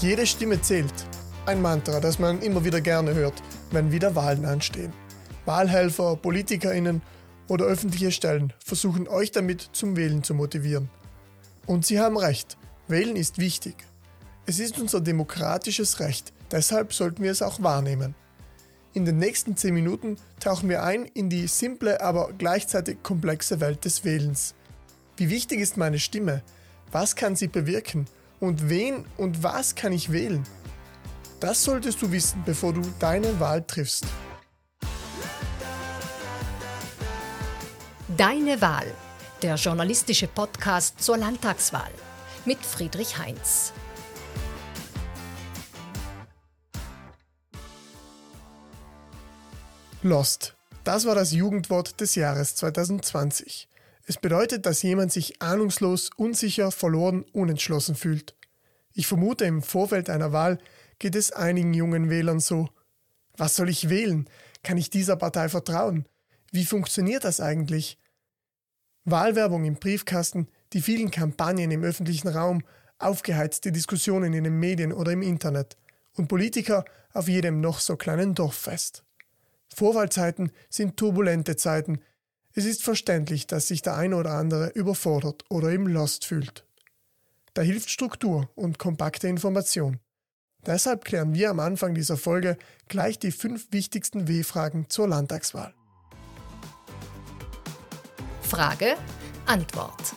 Jede Stimme zählt. Ein Mantra, das man immer wieder gerne hört, wenn wieder Wahlen anstehen. Wahlhelfer, PolitikerInnen oder öffentliche Stellen versuchen euch damit zum Wählen zu motivieren. Und sie haben recht, Wählen ist wichtig. Es ist unser demokratisches Recht, deshalb sollten wir es auch wahrnehmen. In den nächsten 10 Minuten tauchen wir ein in die simple, aber gleichzeitig komplexe Welt des Wählens. Wie wichtig ist meine Stimme? Was kann sie bewirken? Und wen und was kann ich wählen? Das solltest du wissen, bevor du deine Wahl triffst. Deine Wahl, der journalistische Podcast zur Landtagswahl mit Friedrich Heinz. Lost. Das war das Jugendwort des Jahres 2020. Es bedeutet, dass jemand sich ahnungslos, unsicher, verloren, unentschlossen fühlt. Ich vermute, im Vorfeld einer Wahl geht es einigen jungen Wählern so. Was soll ich wählen? Kann ich dieser Partei vertrauen? Wie funktioniert das eigentlich? Wahlwerbung im Briefkasten, die vielen Kampagnen im öffentlichen Raum, aufgeheizte Diskussionen in den Medien oder im Internet und Politiker auf jedem noch so kleinen Dorffest. Vorwahlzeiten sind turbulente Zeiten, es ist verständlich, dass sich der eine oder andere überfordert oder im Lost fühlt. Da hilft Struktur und kompakte Information. Deshalb klären wir am Anfang dieser Folge gleich die fünf wichtigsten W-Fragen zur Landtagswahl. Frage, Antwort.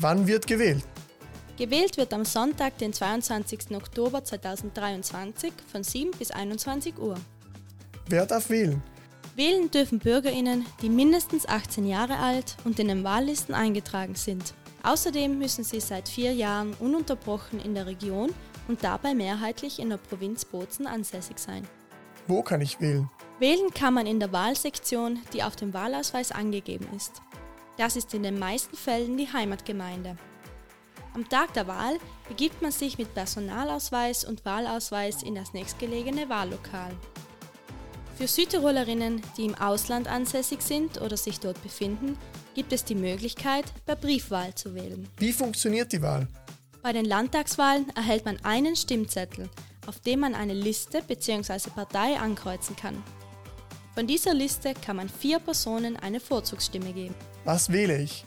Wann wird gewählt? Gewählt wird am Sonntag, den 22. Oktober 2023 von 7 bis 21 Uhr. Wer darf wählen? Wählen dürfen Bürgerinnen, die mindestens 18 Jahre alt und in den Wahllisten eingetragen sind. Außerdem müssen sie seit vier Jahren ununterbrochen in der Region und dabei mehrheitlich in der Provinz Bozen ansässig sein. Wo kann ich wählen? Wählen kann man in der Wahlsektion, die auf dem Wahlausweis angegeben ist. Das ist in den meisten Fällen die Heimatgemeinde. Am Tag der Wahl begibt man sich mit Personalausweis und Wahlausweis in das nächstgelegene Wahllokal. Für Südtirolerinnen, die im Ausland ansässig sind oder sich dort befinden, gibt es die Möglichkeit, per Briefwahl zu wählen. Wie funktioniert die Wahl? Bei den Landtagswahlen erhält man einen Stimmzettel, auf dem man eine Liste bzw. Partei ankreuzen kann. Von dieser Liste kann man vier Personen eine Vorzugsstimme geben. Was wähle ich?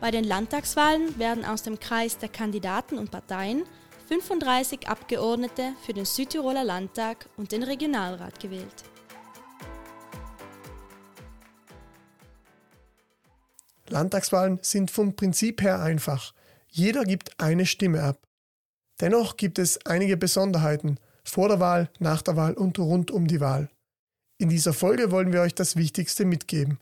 Bei den Landtagswahlen werden aus dem Kreis der Kandidaten und Parteien 35 Abgeordnete für den Südtiroler Landtag und den Regionalrat gewählt. Landtagswahlen sind vom Prinzip her einfach. Jeder gibt eine Stimme ab. Dennoch gibt es einige Besonderheiten vor der Wahl, nach der Wahl und rund um die Wahl. In dieser Folge wollen wir euch das Wichtigste mitgeben.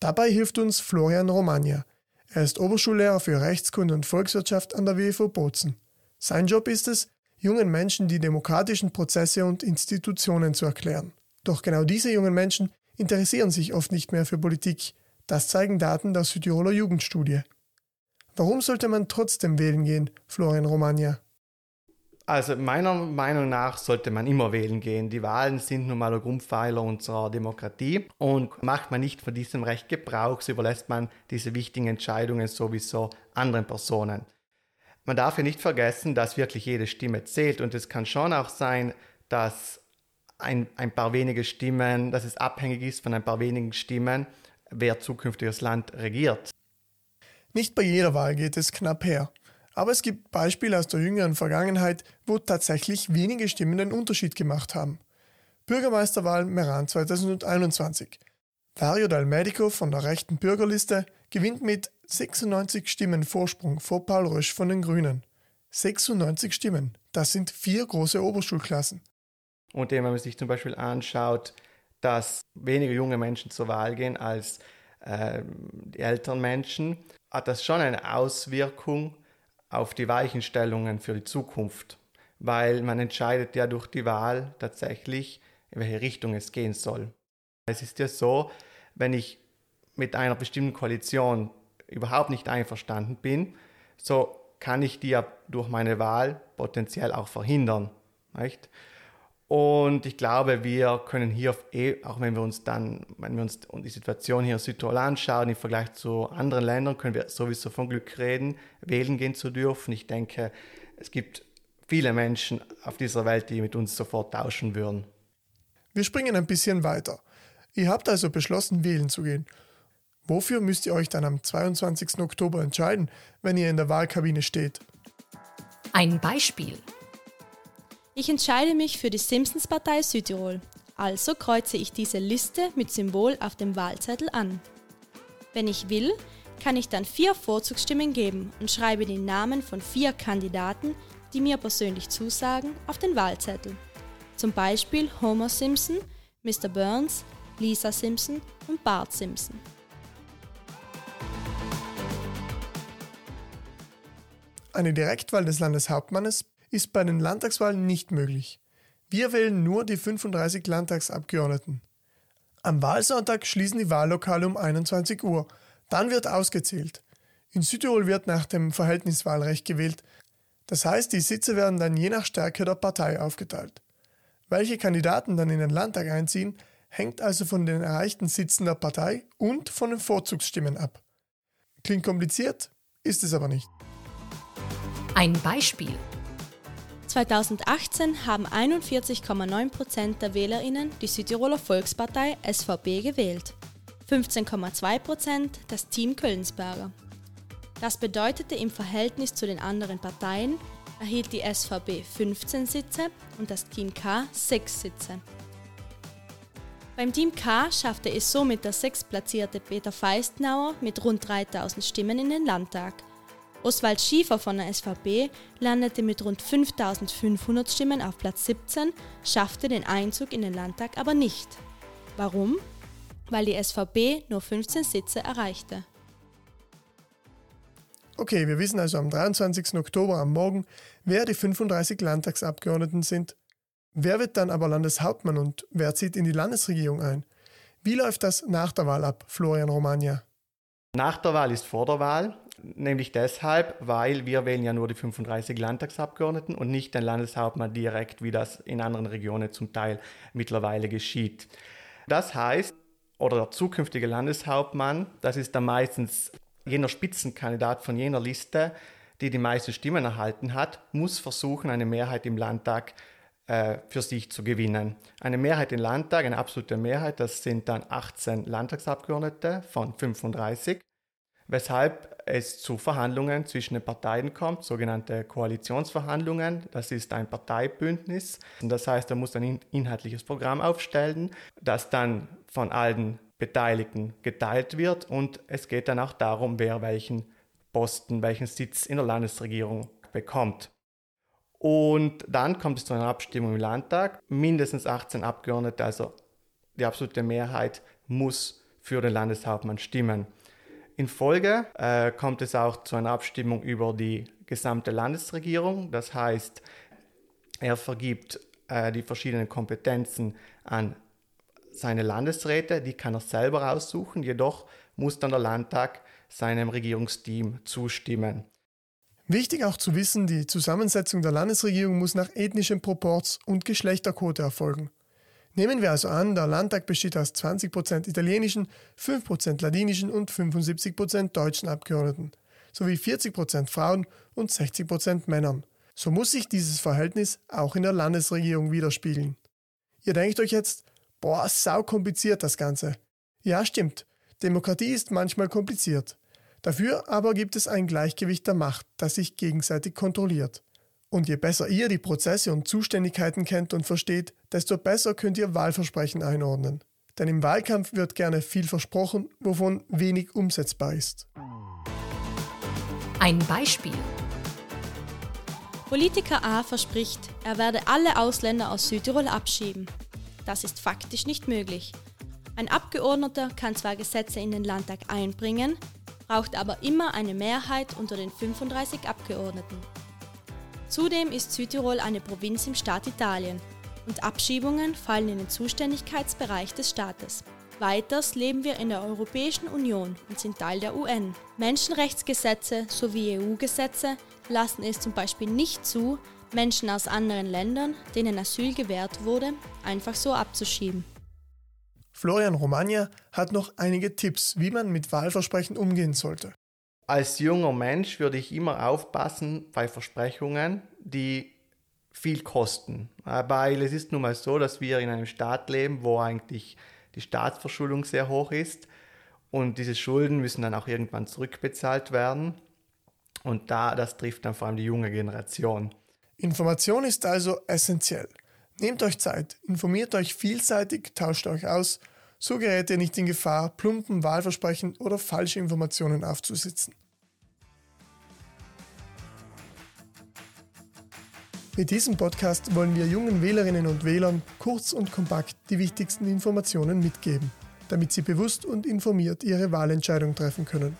Dabei hilft uns Florian Romagna. Er ist Oberschullehrer für Rechtskunde und Volkswirtschaft an der WFO Bozen. Sein Job ist es, jungen Menschen die demokratischen Prozesse und Institutionen zu erklären. Doch genau diese jungen Menschen interessieren sich oft nicht mehr für Politik, das zeigen Daten der Südtiroler Jugendstudie. Warum sollte man trotzdem wählen gehen, Florian Romagna? Also meiner Meinung nach sollte man immer wählen gehen. Die Wahlen sind nun mal der Grundpfeiler unserer Demokratie und macht man nicht von diesem Recht Gebrauch, so überlässt man diese wichtigen Entscheidungen sowieso anderen Personen. Man darf ja nicht vergessen, dass wirklich jede Stimme zählt und es kann schon auch sein, dass ein, ein paar wenige Stimmen, dass es abhängig ist von ein paar wenigen Stimmen, wer zukünftig das Land regiert. Nicht bei jeder Wahl geht es knapp her. Aber es gibt Beispiele aus der jüngeren Vergangenheit, wo tatsächlich wenige Stimmen den Unterschied gemacht haben. Bürgermeisterwahl Meran 2021. Dario Dal Medico von der rechten Bürgerliste gewinnt mit 96 Stimmen Vorsprung vor Paul Rösch von den Grünen. 96 Stimmen, das sind vier große Oberschulklassen. Und wenn man sich zum Beispiel anschaut, dass weniger junge Menschen zur Wahl gehen als äh, die älteren Menschen, hat das schon eine Auswirkung auf die Weichenstellungen für die Zukunft, weil man entscheidet ja durch die Wahl tatsächlich, in welche Richtung es gehen soll. Es ist ja so, wenn ich mit einer bestimmten Koalition überhaupt nicht einverstanden bin, so kann ich die ja durch meine Wahl potenziell auch verhindern. Nicht? Und ich glaube, wir können hier, eh, auch wenn wir uns dann, wenn wir uns die Situation hier in Südtirol anschauen, im Vergleich zu anderen Ländern, können wir sowieso von Glück reden, wählen gehen zu dürfen. Ich denke, es gibt viele Menschen auf dieser Welt, die mit uns sofort tauschen würden. Wir springen ein bisschen weiter. Ihr habt also beschlossen, wählen zu gehen. Wofür müsst ihr euch dann am 22. Oktober entscheiden, wenn ihr in der Wahlkabine steht? Ein Beispiel. Ich entscheide mich für die Simpsons-Partei Südtirol. Also kreuze ich diese Liste mit Symbol auf dem Wahlzettel an. Wenn ich will, kann ich dann vier Vorzugsstimmen geben und schreibe die Namen von vier Kandidaten, die mir persönlich zusagen, auf den Wahlzettel. Zum Beispiel Homer Simpson, Mr. Burns, Lisa Simpson und Bart Simpson. Eine Direktwahl des Landeshauptmannes ist bei den Landtagswahlen nicht möglich. Wir wählen nur die 35 Landtagsabgeordneten. Am Wahlsonntag schließen die Wahllokale um 21 Uhr. Dann wird ausgezählt. In Südtirol wird nach dem Verhältniswahlrecht gewählt. Das heißt, die Sitze werden dann je nach Stärke der Partei aufgeteilt. Welche Kandidaten dann in den Landtag einziehen, hängt also von den erreichten Sitzen der Partei und von den Vorzugsstimmen ab. Klingt kompliziert, ist es aber nicht. Ein Beispiel. 2018 haben 41,9 Prozent der WählerInnen die Südtiroler Volkspartei SVP gewählt, 15,2 Prozent das Team Kölnsberger. Das bedeutete im Verhältnis zu den anderen Parteien erhielt die SVP 15 Sitze und das Team K 6 Sitze. Beim Team K schaffte es somit der sechstplatzierte Peter Feistnauer mit rund 3000 Stimmen in den Landtag – Oswald Schiefer von der SVP landete mit rund 5500 Stimmen auf Platz 17, schaffte den Einzug in den Landtag aber nicht. Warum? Weil die SVP nur 15 Sitze erreichte. Okay, wir wissen also am 23. Oktober am Morgen, wer die 35 Landtagsabgeordneten sind. Wer wird dann aber Landeshauptmann und wer zieht in die Landesregierung ein? Wie läuft das nach der Wahl ab, Florian Romagna? Nach der Wahl ist vor der Wahl nämlich deshalb, weil wir wählen ja nur die 35 Landtagsabgeordneten und nicht den Landeshauptmann direkt, wie das in anderen Regionen zum Teil mittlerweile geschieht. Das heißt, oder der zukünftige Landeshauptmann, das ist dann meistens jener Spitzenkandidat von jener Liste, die die meisten Stimmen erhalten hat, muss versuchen, eine Mehrheit im Landtag für sich zu gewinnen. Eine Mehrheit im Landtag, eine absolute Mehrheit, das sind dann 18 Landtagsabgeordnete von 35 weshalb es zu Verhandlungen zwischen den Parteien kommt, sogenannte Koalitionsverhandlungen. Das ist ein Parteibündnis. Das heißt, er muss ein inhaltliches Programm aufstellen, das dann von allen Beteiligten geteilt wird und es geht dann auch darum, wer welchen Posten, welchen Sitz in der Landesregierung bekommt. Und dann kommt es zu einer Abstimmung im Landtag. Mindestens 18 Abgeordnete, also die absolute Mehrheit, muss für den Landeshauptmann stimmen. In Folge äh, kommt es auch zu einer Abstimmung über die gesamte Landesregierung. Das heißt, er vergibt äh, die verschiedenen Kompetenzen an seine Landesräte, die kann er selber aussuchen, jedoch muss dann der Landtag seinem Regierungsteam zustimmen. Wichtig auch zu wissen, die Zusammensetzung der Landesregierung muss nach ethnischem Proporz und Geschlechterquote erfolgen. Nehmen wir also an, der Landtag besteht aus 20% italienischen, 5% ladinischen und 75% deutschen Abgeordneten sowie 40% Frauen und 60% Männern. So muss sich dieses Verhältnis auch in der Landesregierung widerspiegeln. Ihr denkt euch jetzt, boah, sau kompliziert das Ganze. Ja, stimmt. Demokratie ist manchmal kompliziert. Dafür aber gibt es ein Gleichgewicht der Macht, das sich gegenseitig kontrolliert. Und je besser ihr die Prozesse und Zuständigkeiten kennt und versteht, desto besser könnt ihr Wahlversprechen einordnen. Denn im Wahlkampf wird gerne viel versprochen, wovon wenig umsetzbar ist. Ein Beispiel. Politiker A verspricht, er werde alle Ausländer aus Südtirol abschieben. Das ist faktisch nicht möglich. Ein Abgeordneter kann zwar Gesetze in den Landtag einbringen, braucht aber immer eine Mehrheit unter den 35 Abgeordneten. Zudem ist Südtirol eine Provinz im Staat Italien und Abschiebungen fallen in den Zuständigkeitsbereich des Staates. Weiters leben wir in der Europäischen Union und sind Teil der UN. Menschenrechtsgesetze sowie EU-Gesetze lassen es zum Beispiel nicht zu, Menschen aus anderen Ländern, denen Asyl gewährt wurde, einfach so abzuschieben. Florian Romagna hat noch einige Tipps, wie man mit Wahlversprechen umgehen sollte als junger Mensch würde ich immer aufpassen bei Versprechungen, die viel kosten. Weil es ist nun mal so, dass wir in einem Staat leben, wo eigentlich die Staatsverschuldung sehr hoch ist und diese Schulden müssen dann auch irgendwann zurückbezahlt werden. Und da, das trifft dann vor allem die junge Generation. Information ist also essentiell. Nehmt euch Zeit, informiert euch vielseitig, tauscht euch aus, so gerät ihr nicht in Gefahr, plumpen Wahlversprechen oder falsche Informationen aufzusitzen. Mit diesem Podcast wollen wir jungen Wählerinnen und Wählern kurz und kompakt die wichtigsten Informationen mitgeben, damit sie bewusst und informiert ihre Wahlentscheidung treffen können.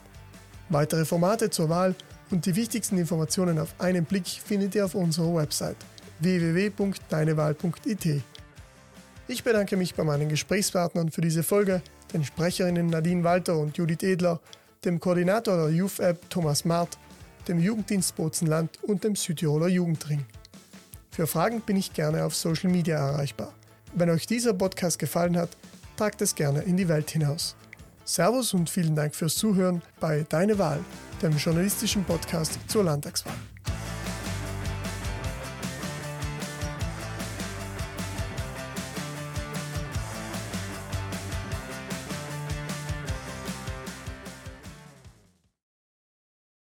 Weitere Formate zur Wahl und die wichtigsten Informationen auf einen Blick findet ihr auf unserer Website www.deinewahl.it. Ich bedanke mich bei meinen Gesprächspartnern für diese Folge, den Sprecherinnen Nadine Walter und Judith Edler, dem Koordinator der Youth App Thomas Mart, dem Jugenddienst Bozenland und dem Südtiroler Jugendring. Für Fragen bin ich gerne auf Social Media erreichbar. Wenn euch dieser Podcast gefallen hat, tragt es gerne in die Welt hinaus. Servus und vielen Dank fürs Zuhören bei Deine Wahl, dem journalistischen Podcast zur Landtagswahl.